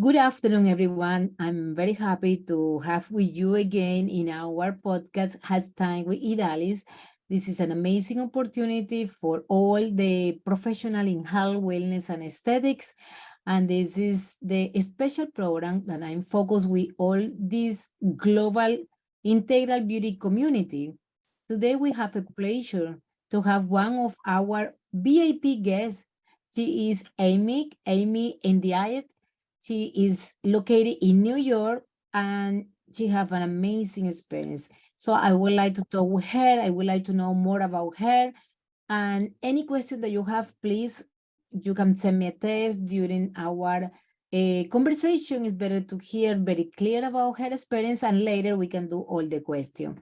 Good afternoon, everyone. I'm very happy to have with you again in our podcast, Has Time with Idalis. This is an amazing opportunity for all the professional in health, wellness, and aesthetics. And this is the special program that I'm focused with all this global integral beauty community. Today, we have a pleasure to have one of our VIP guests. She is Amy, Amy Ndiaye. She is located in New York and she have an amazing experience. So I would like to talk with her. I would like to know more about her. And any question that you have, please, you can send me a text during our uh, conversation. It's better to hear very clear about her experience and later we can do all the questions.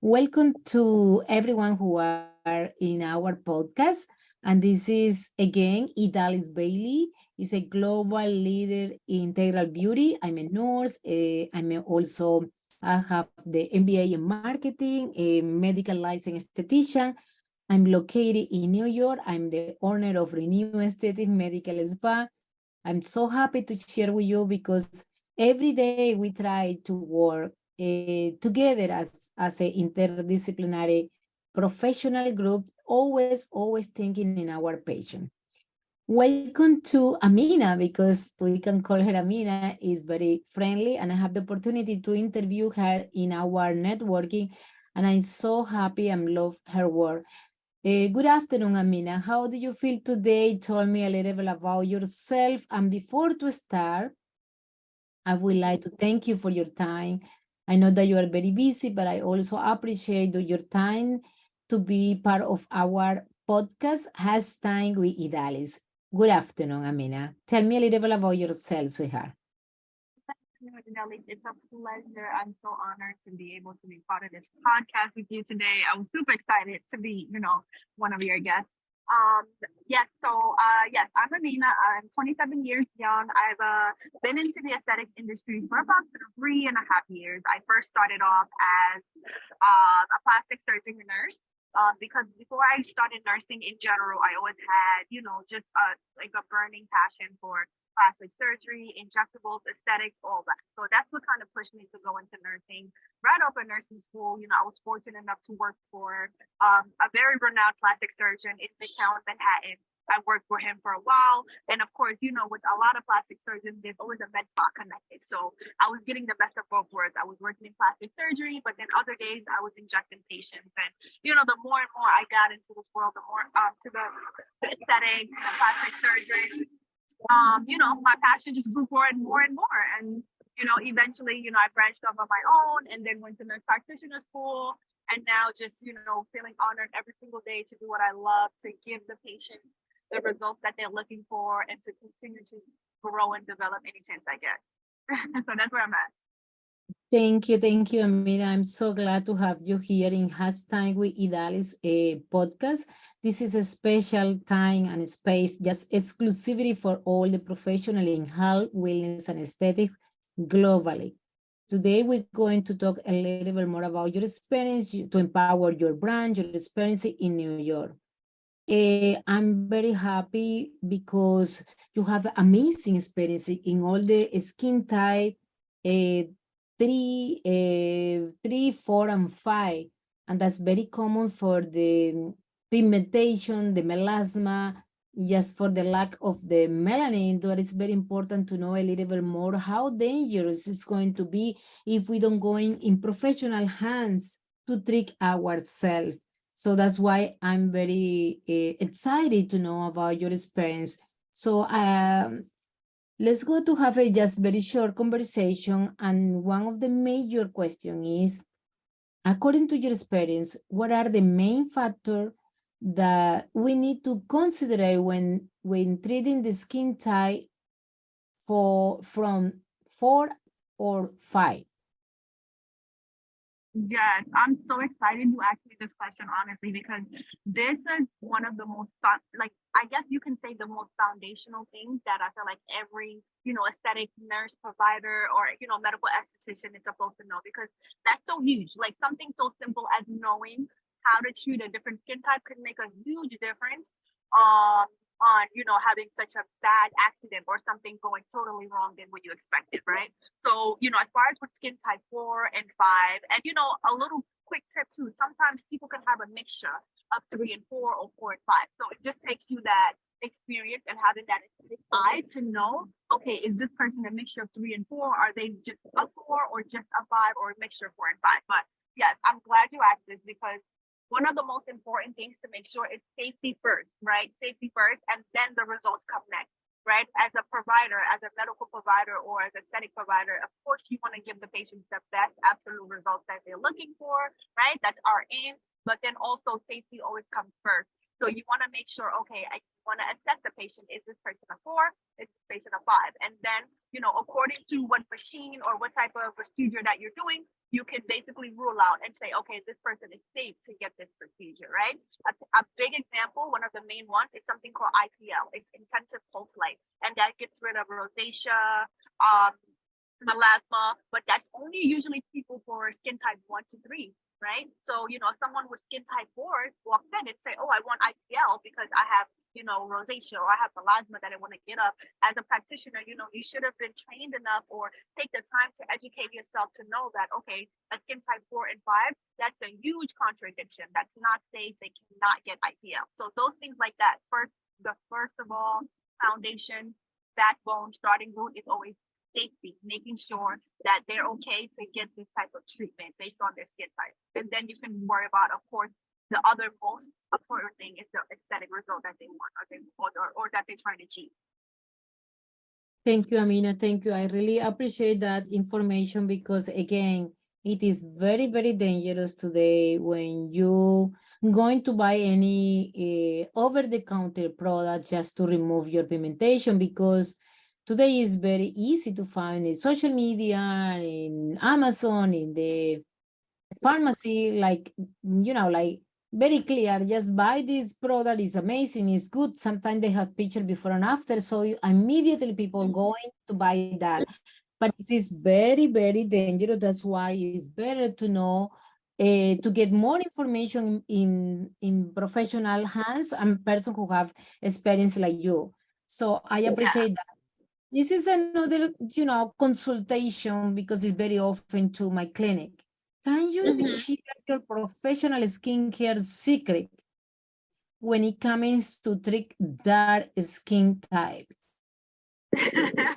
Welcome to everyone who are in our podcast. And this is again, Idalis Bailey is a global leader in integral beauty. I'm a nurse. Uh, I'm also, I have the MBA in marketing, a medical license esthetician. I'm located in New York. I'm the owner of Renew Aesthetic Medical Spa. I'm so happy to share with you because every day we try to work uh, together as, as an interdisciplinary professional group, always, always thinking in our patient. Welcome to Amina, because we can call her Amina, is very friendly, and I have the opportunity to interview her in our networking, and I'm so happy and love her work. Uh, good afternoon, Amina. How do you feel today? Tell me a little bit about yourself. And before to start, I would like to thank you for your time. I know that you are very busy, but I also appreciate your time to be part of our podcast, Has Time with Idalis. Good afternoon, Amina. Tell me a little bit about yourself, sweetheart. It's a pleasure. I'm so honored to be able to be part of this podcast with you today. I'm super excited to be, you know, one of your guests. Um, yes, so uh, yes, I'm Amina. I'm 27 years young. I've uh, been into the aesthetics industry for about three and a half years. I first started off as uh, a plastic surgeon nurse. Um, because before I started nursing in general, I always had, you know, just a, like a burning passion for plastic surgery, injectables, aesthetics, all that. So that's what kind of pushed me to go into nursing. Right up in nursing school, you know, I was fortunate enough to work for um, a very renowned plastic surgeon in the town Midtown Manhattan. I worked for him for a while. And of course, you know, with a lot of plastic surgeons, there's always a med spa connected. So I was getting the best of both worlds. I was working in plastic surgery, but then other days I was injecting patients. And, you know, the more and more I got into this world, the more um, to the, the plastic surgery, um, you know, my passion just grew more and more and more. And, you know, eventually, you know, I branched off on my own and then went to nurse practitioner school. And now just, you know, feeling honored every single day to do what I love, to give the patient the results that they're looking for and to continue to grow and develop any chance I get. so that's where I'm at. Thank you, thank you, Amina. I'm so glad to have you here in Has Time with Idalis a podcast. This is a special time and space, just exclusivity for all the professional in health, wellness, and aesthetics globally. Today, we're going to talk a little bit more about your experience to empower your brand, your experience in New York. Uh, I'm very happy because you have amazing experience in all the skin type, uh, three, uh, three, four, and five. And that's very common for the pigmentation, the melasma, just for the lack of the melanin, but it's very important to know a little bit more how dangerous it's going to be if we don't go in, in professional hands to treat ourselves. So that's why I'm very uh, excited to know about your experience. So um, let's go to have a just very short conversation. And one of the major question is, according to your experience, what are the main factors that we need to consider when, when treating the skin type for from four or five? Yes, I'm so excited to ask me this question, honestly, because this is one of the most, like, I guess you can say the most foundational things that I feel like every, you know, aesthetic nurse provider or, you know, medical esthetician is supposed to know because that's so huge. Like something so simple as knowing how to treat a different skin type could make a huge difference um, on, you know, having such a bad accident or something going totally wrong than what you expected, right? So, you know, as far as with skin type four and five, and you know, a little quick tip too, sometimes people can have a mixture of three and four or four and five. So it just takes you that experience and having that eye to know, okay, is this person a mixture of three and four? Are they just a four or just a five or a mixture of four and five? But yes, I'm glad you asked this because one of the most important things to make sure is safety first, right? Safety first, and then the results come next, right? As a provider, as a medical provider or as a aesthetic provider, of course, you want to give the patients the best absolute results that they're looking for, right? That's our aim. But then also safety always comes first. So you want to make sure, okay, I want to assess the patient. Is this person a four? Is this patient a five? And then, you know, according to what machine or what type of procedure that you're doing, you can basically rule out and say, okay, this person is safe to get this procedure, right? A, a big example, one of the main ones, is something called IPL. It's intensive pulse light, and that gets rid of rosacea, um, melasma, but that's only usually people for skin type one to three, right? So, you know, someone with skin type four walks in and say, oh, I want IPL because I have you know, rosacea or I have melasma that I want to get up. As a practitioner, you know, you should have been trained enough or take the time to educate yourself to know that, okay, a skin type four and five, that's a huge contradiction. That's not safe. They cannot get IPL. So those things like that, first, the first of all, foundation, backbone, starting root is always safety, making sure that they're okay to get this type of treatment based on their skin type. And then you can worry about, of course, the other most important thing is the aesthetic result that they want or, they, or, or that they're trying to achieve. Thank you, Amina. Thank you. I really appreciate that information because again, it is very, very dangerous today when you going to buy any uh, over-the-counter product just to remove your pigmentation because today is very easy to find in social media, in Amazon, in the pharmacy, like, you know, like very clear. Just buy this product is amazing it's good. Sometimes they have picture before and after so immediately people mm-hmm. going to buy that. But it is very very dangerous. That's why it's better to know uh, to get more information in in professional hands and person who have experience like you. So i appreciate yeah. that. This is another you know consultation because it's very often to my clinic can you mm-hmm. share your professional skincare secret when it comes to trick dark skin type?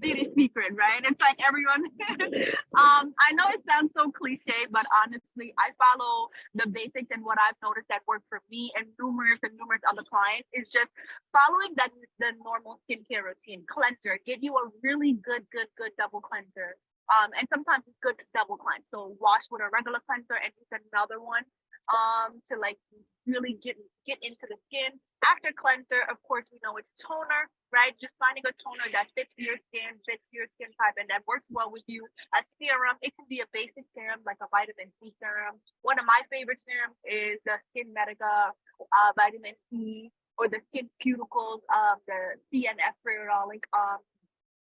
beauty secret, right? It's like everyone. um, I know it sounds so cliche, but honestly, I follow the basics and what I've noticed that work for me and numerous and numerous other clients is just following that the normal skincare routine. Cleanser, Give you a really good, good, good double cleanser. Um, and sometimes it's good to double cleanse. So wash with a regular cleanser and use another one um, to like really get get into the skin. After cleanser, of course, we know it's toner, right? Just finding a toner that fits your skin, fits your skin type, and that works well with you. A serum, it can be a basic serum like a vitamin C serum. One of my favorite serums is the Skin Medica uh, vitamin C or the Skin Cuticles, um, the CNF Ferulic um,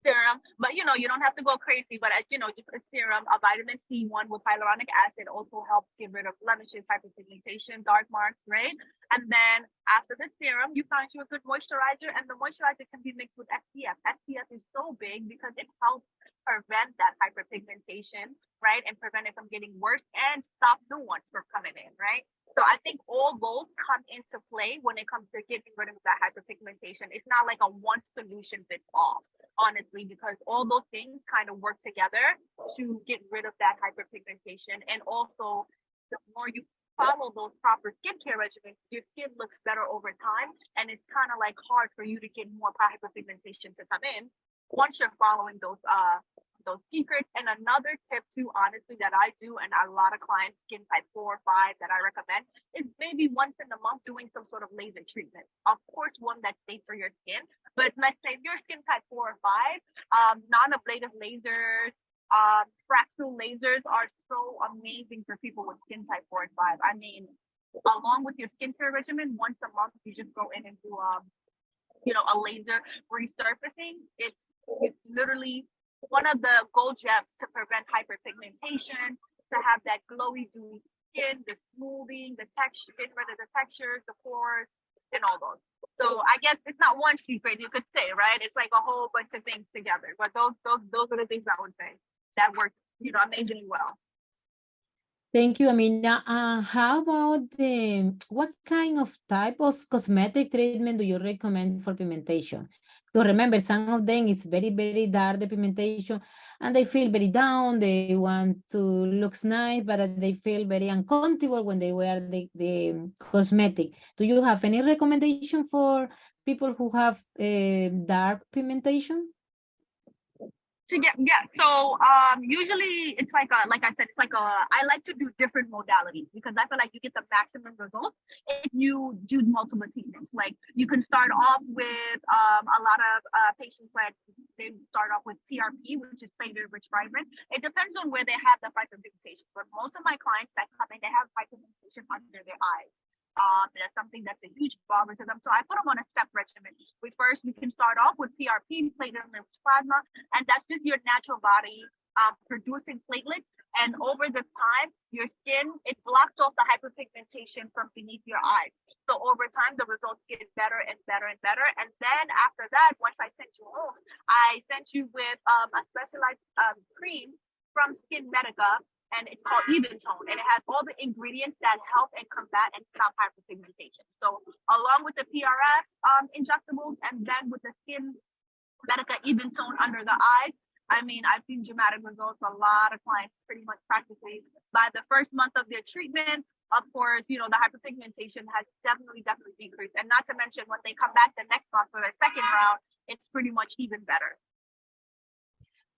serum, but you know, you don't have to go crazy, but as you know, just a serum, a vitamin C one with hyaluronic acid also helps get rid of blemishes, hyperpigmentation, dark marks, right? And then after the serum, you find you a good moisturizer, and the moisturizer can be mixed with SPF. SPF is so big because it helps prevent that hyperpigmentation, right? And prevent it from getting worse and stop new ones from coming in, right? So I think all those come into play when it comes to getting rid of that hyperpigmentation. It's not like a one solution fits all, honestly, because all those things kind of work together to get rid of that hyperpigmentation. And also, the more you follow those proper skincare regimens, your skin looks better over time. And it's kind of like hard for you to get more hyperpigmentation to come in once you're following those uh those secrets. And another tip too, honestly, that I do and a lot of clients, skin type four or five that I recommend is maybe once in a month doing some sort of laser treatment. Of course, one that's safe for your skin, but let's say if your skin type four or five, um, non-ablative lasers, um, fractal lasers are so amazing for people with skin type four and five. I mean, along with your skincare regimen, once a month you just go in and do um, you know, a laser resurfacing. It's it's literally one of the gold gems to prevent hyperpigmentation, to have that glowy, dewy skin, the smoothing, the texture, getting rid of the textures, the pores, and all those. So I guess it's not one secret you could say, right? It's like a whole bunch of things together. But those those those are the things I would say that work, you know, amazingly well. Thank you, Amina. Uh, how about the, what kind of type of cosmetic treatment do you recommend for pigmentation? So remember, some of them is very, very dark, the pigmentation, and they feel very down. They want to look nice, but they feel very uncomfortable when they wear the, the cosmetic. Do you have any recommendation for people who have uh, dark pigmentation? To get yeah so um usually it's like a like i said it's like a i like to do different modalities because i feel like you get the maximum results if you do multiple treatments. Like you can start off with um a lot of uh patients that they start off with prp which is platelet rich fibrin it depends on where they have the hyperpigmentation but most of my clients that come in they have hyperpigmentation under their eyes um, that's something that's a huge them. So I put them on a step regimen. We first we can start off with PRP, platelet rich plasma, and that's just your natural body um, producing platelets. And over the time, your skin it blocks off the hyperpigmentation from beneath your eyes. So over time, the results get better and better and better. And then after that, once I sent you home, I sent you with um, a specialized um, cream from Skin Medica and it's called even tone and it has all the ingredients that help and combat and stop hyperpigmentation. So along with the prf um, injectables and then with the skin medica even tone under the eyes i mean i've seen dramatic results. A lot of clients pretty much practically by the first month of their treatment of course you know the hyperpigmentation has definitely definitely decreased. And not to mention when they come back the next month for their second round it's pretty much even better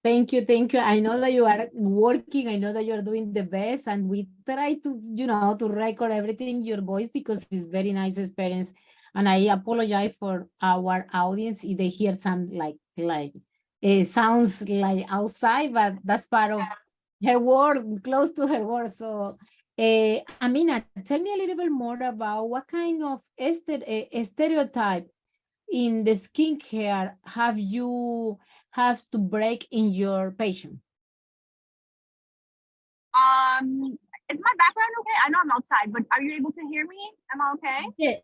Thank you, thank you. I know that you are working. I know that you are doing the best, and we try to, you know, to record everything your voice because it's very nice experience. And I apologize for our audience if they hear some like like it sounds like outside, but that's part of her work, close to her work. So, uh, Amina, tell me a little bit more about what kind of este uh, stereotype in the skincare have you have to break in your patient? Um, is my background okay? I know I'm outside, but are you able to hear me? Am I okay? Yeah.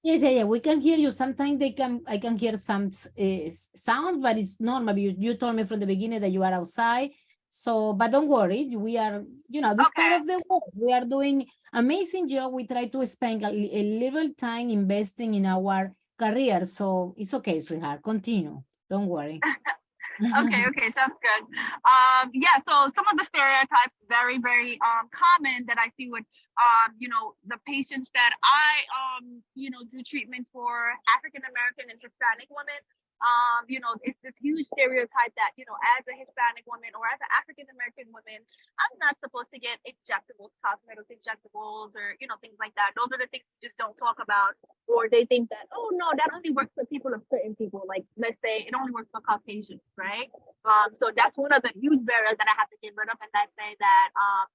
Yes, yeah, yeah, we can hear you. Sometimes they can, I can hear some uh, sound, but it's normal. You, you told me from the beginning that you are outside. So, but don't worry, we are, you know, this Okay. part of the work. We are doing amazing job. We try to spend a, a little time investing in our career. So it's okay, sweetheart. Continue. Don't worry. okay, okay, sounds good. Um, yeah, so some of the stereotypes very, very um common that I see with um, you know, the patients that I um, you know, do treatment for African American and Hispanic women. Um, you know, it's this huge stereotype that, you know, as a Hispanic woman or as an African American woman, I'm not supposed to get injectables, cosmetic injectables, or you know, things like that. Those are the things we just don't talk about, or they think that, oh no, that only works for people of certain people. Like let's say it only works for Caucasians, right? Um, so that's one of the huge barriers that I have to get rid of, and I say that um,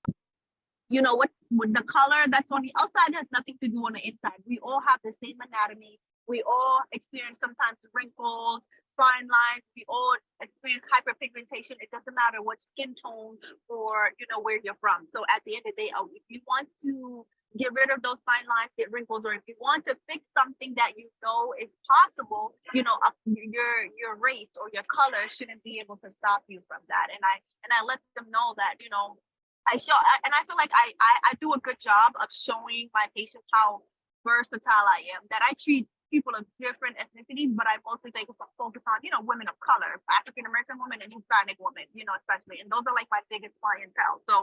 you know what, with the color that's on the outside has nothing to do on the inside. We all have the same anatomy. We all experience sometimes wrinkles, fine lines. We all experience hyperpigmentation. It doesn't matter what skin tone or you know where you're from. So at the end of the day, uh, if you want to get rid of those fine lines, get wrinkles, or if you want to fix something that you know is possible, you know, uh, your your race or your color shouldn't be able to stop you from that. And I and I let them know that you know I show and I feel like I, I I do a good job of showing my patients how versatile I am. That I treat people of different ethnicities, but I mostly think focus on you know women of color, African American women and Hispanic women, you know especially, and those are like my biggest clientele. So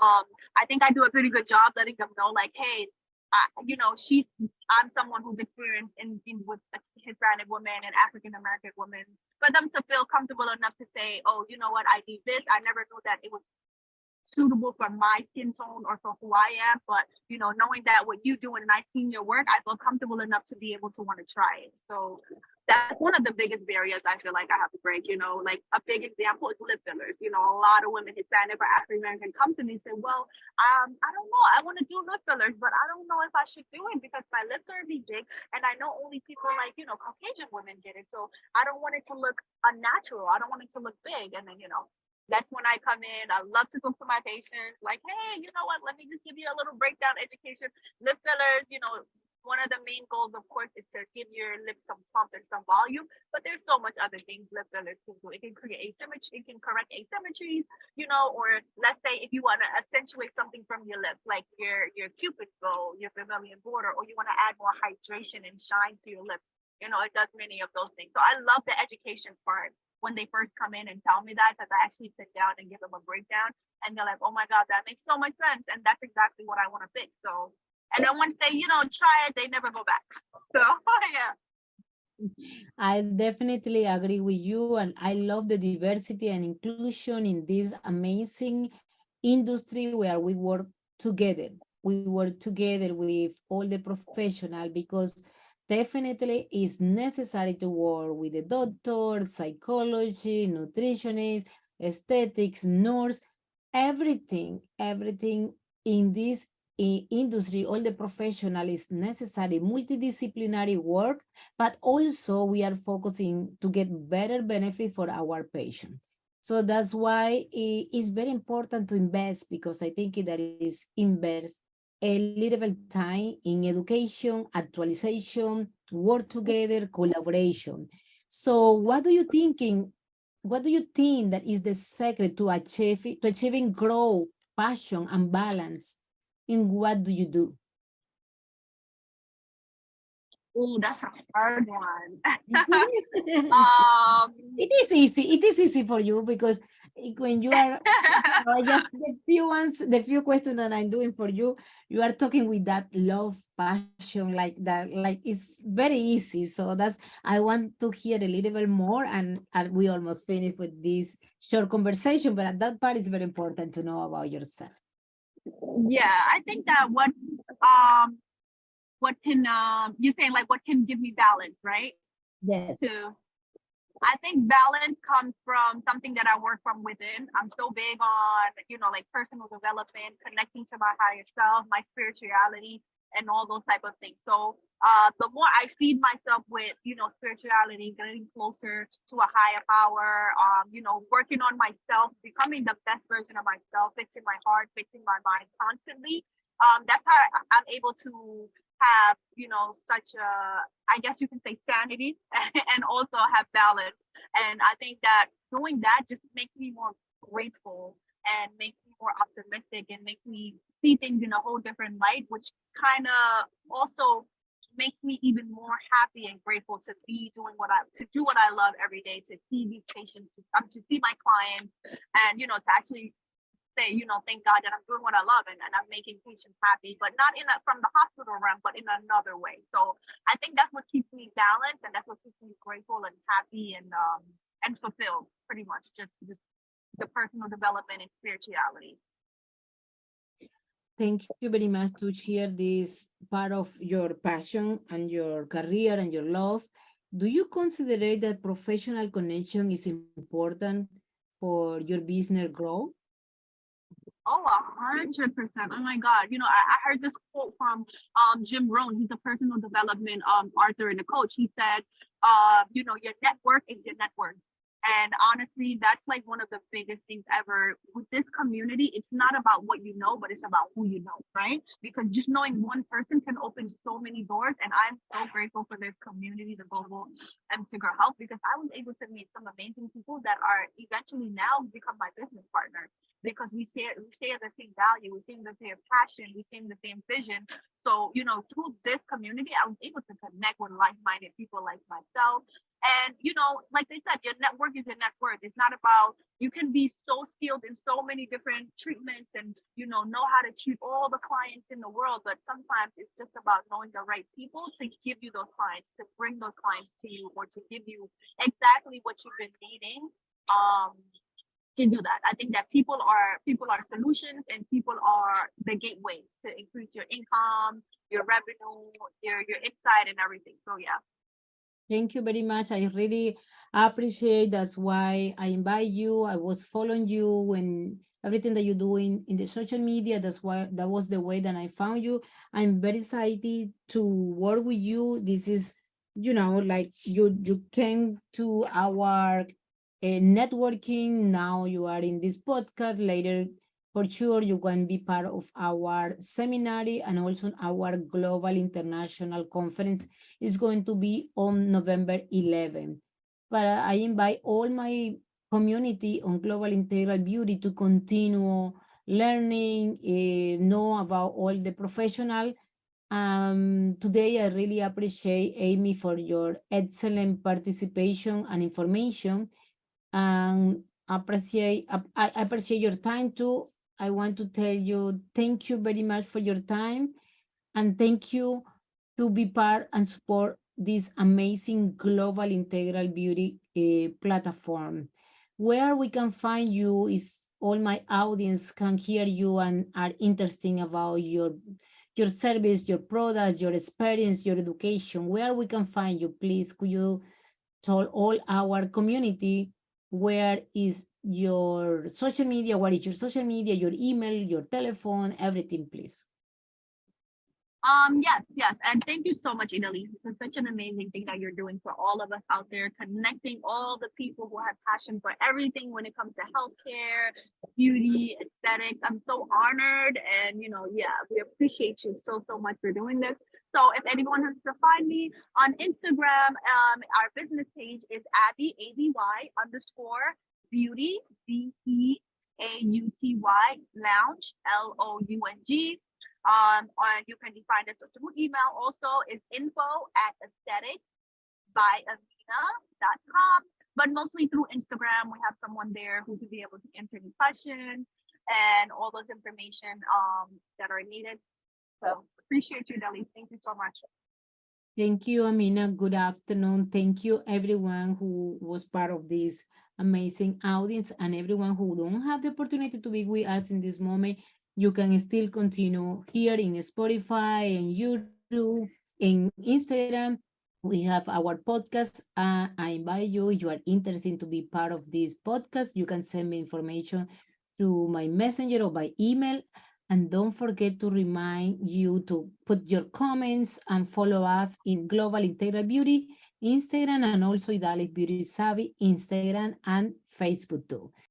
um I think I do a pretty good job letting them know like hey. I, you know, she's. I'm someone who's experienced in, in with Hispanic women and African American women, for them to feel comfortable enough to say, "Oh, you know what? I need this. I never knew that it was suitable for my skin tone or for who I am. But you know, knowing that what you do and I've seen your work, I feel comfortable enough to be able to want to try it. So that's one of the biggest barriers I feel like I have to break. You know, like a big example is lip fillers. You know, a lot of women, Hispanic or African American, come to me and say, "Well, um, I don't know. I want to do lip fillers, but I don't know if I should do it because my lips are big, and I know only people like you know Caucasian women get it. So I don't want it to look unnatural. I don't want it to look big. And then you know, that's when I come in. I love to cook for my patients. Like, hey, you know what? Let me just give you a little breakdown education. Lip fillers, you know, one of the main goals, of course, is to give your lips some plump and some volume. But there's so much other things lip fillers can do. It can create asymmetry, it can correct asymmetries, you know, or let's say if you want to accentuate something from your lips, like your your cupid's bow, your vermilion border, or you want to add more hydration and shine to your lips. You know, it does many of those things. So I love the education part when they first come in and tell me that because I actually sit down and give them a breakdown and they're like, oh my God, that makes so much sense. And that's exactly what I want to fix. So and then once they, you know, try it, they never go back. So yeah. I definitely agree with you, and I love the diversity and inclusion in this amazing industry where we work together. We work together with all the professional because definitely it's necessary to work with the doctor, psychology, nutritionist, aesthetics, nurse, everything, everything in this industry, all the professional is necessary, multidisciplinary work, but also we are focusing to get better benefit for our patient. So that's why it's very important to invest because I think that is invest a little bit time in education, actualization, work together, collaboration. So what do you thinking? What do you think that is the secret to achieve to achieving growth, passion, and balance? In what do you do? Oh, that's a hard one. um, it is easy. It is easy for you because when you are uh, just the few ones, the few questions that I'm doing for you, you are talking with that love, passion, like that, like it's very easy. So that's I want to hear a little bit more, and and we almost finished with this short conversation. But at that part is very important to know about yourself. yeah, I think that what um what can um you saying like what can give me balance, right? Yes. to I think balance comes from something that I work from within. I'm so big on, you know, like personal development, connecting to my higher self, my spirituality, and all those type of things. So uh the more I feed myself with, you know, spirituality, getting closer to a higher power, um, you know, working on myself, becoming the best version of myself, fixing my heart, fixing my mind constantly. Um, that's how I'm able to have you know such a i guess you can say sanity and also have balance. And i think that doing that just makes me more grateful and makes me more optimistic and makes me see things in a whole different light which kind of also makes me even more happy and grateful to be doing what i to do what i love every day to see these patients to, um, to see my clients and you know to actually say, you know, thank God that I'm doing what I love and, and I'm making patients happy, but not in a, from the hospital realm, but in another way. So I think that's what keeps me balanced and that's what keeps me grateful and happy and um and fulfilled pretty much just just the personal development and spirituality. Thank you very much to share this part of your passion and your career and your love. Do you consider that professional connection is important for your business growth? Oh, a hundred percent. Oh my God. You know, I, I heard this quote from um Jim Rohn. He's a personal development um author and a coach. He said, uh, you know, your network is your net worth. And honestly, that's like one of the biggest things ever with this community. It's not about what you know, but it's about who you know, right? Because just knowing one person can open so many doors. And I'm so grateful for this community, the Global Integral Health, because I was able to meet some amazing people that are eventually now become my business partners because we share we share the same value, we share the same passion, we share the same vision. So, you know, through this community, I was able to connect with like-minded people like myself. And you know, like they said, your network is your net worth. It's not about you can be so skilled in so many different treatments and you know know how to treat all the clients in the world, but sometimes it's just about knowing the right people to give you those clients, to bring those clients to you, or to give you exactly what you've been needing. Um, to do that. I think that people are people are solutions and people are the gateway to increase your income, your revenue, your your insight and everything. So yeah. Thank you very much. I really appreciate that's why I invite you. I was following you and everything that you're doing in the social media. That's why that was the way that I found you. I'm very excited to work with you. This is, you know, like you you came to our uh, networking. Now you are in this podcast. Later For sure, you can be part of our seminar and also our global international conference is going to be on November 11. But I invite all my community on global integral beauty to continue learning, eh, know about all the professional. Um, today, I really appreciate Amy for your excellent participation and information. And appreciate, I appreciate your time too. I want to tell you, thank you very much for your time. And thank you to be part and support this amazing global integral beauty eh, platform. Where we can find you is all my audience can hear you and are interesting about your your service, your product, your experience, your education. Where we can find you, please? Could you tell all our community where is your social media, what is your social media, your email, your telephone, everything, please. Um, yes, yes, and thank you so much, Idalise. This is such an amazing thing that you're doing for all of us out there, connecting all the people who have passion for everything when it comes to healthcare, beauty, aesthetics. I'm so honored, and you know, yeah, we appreciate you so so much for doing this. So, if anyone wants to find me on Instagram, um, our business page is Aby A B Y underscore Beauty B E A U T Y Lounge L O U N G. Um, or you can find us through email also is info at aesthetics by com, but mostly through Instagram. We have someone there who could be able to answer any questions and all those information um, that are needed. So appreciate you, Deli. Thank you so much. Thank you, Amina. Good afternoon. Thank you, everyone who was part of this amazing audience and everyone who don't have the opportunity to be with us in this moment. You can still continue here in Spotify and YouTube, in Instagram. We have our podcast. Uh, I invite you, you are interested to be part of this podcast, you can send me information through my messenger or by email. And don't forget to remind you to put your comments and follow up in Global Integral Beauty, Instagram, and also Idalis Beauty Savvy, Instagram and Facebook too.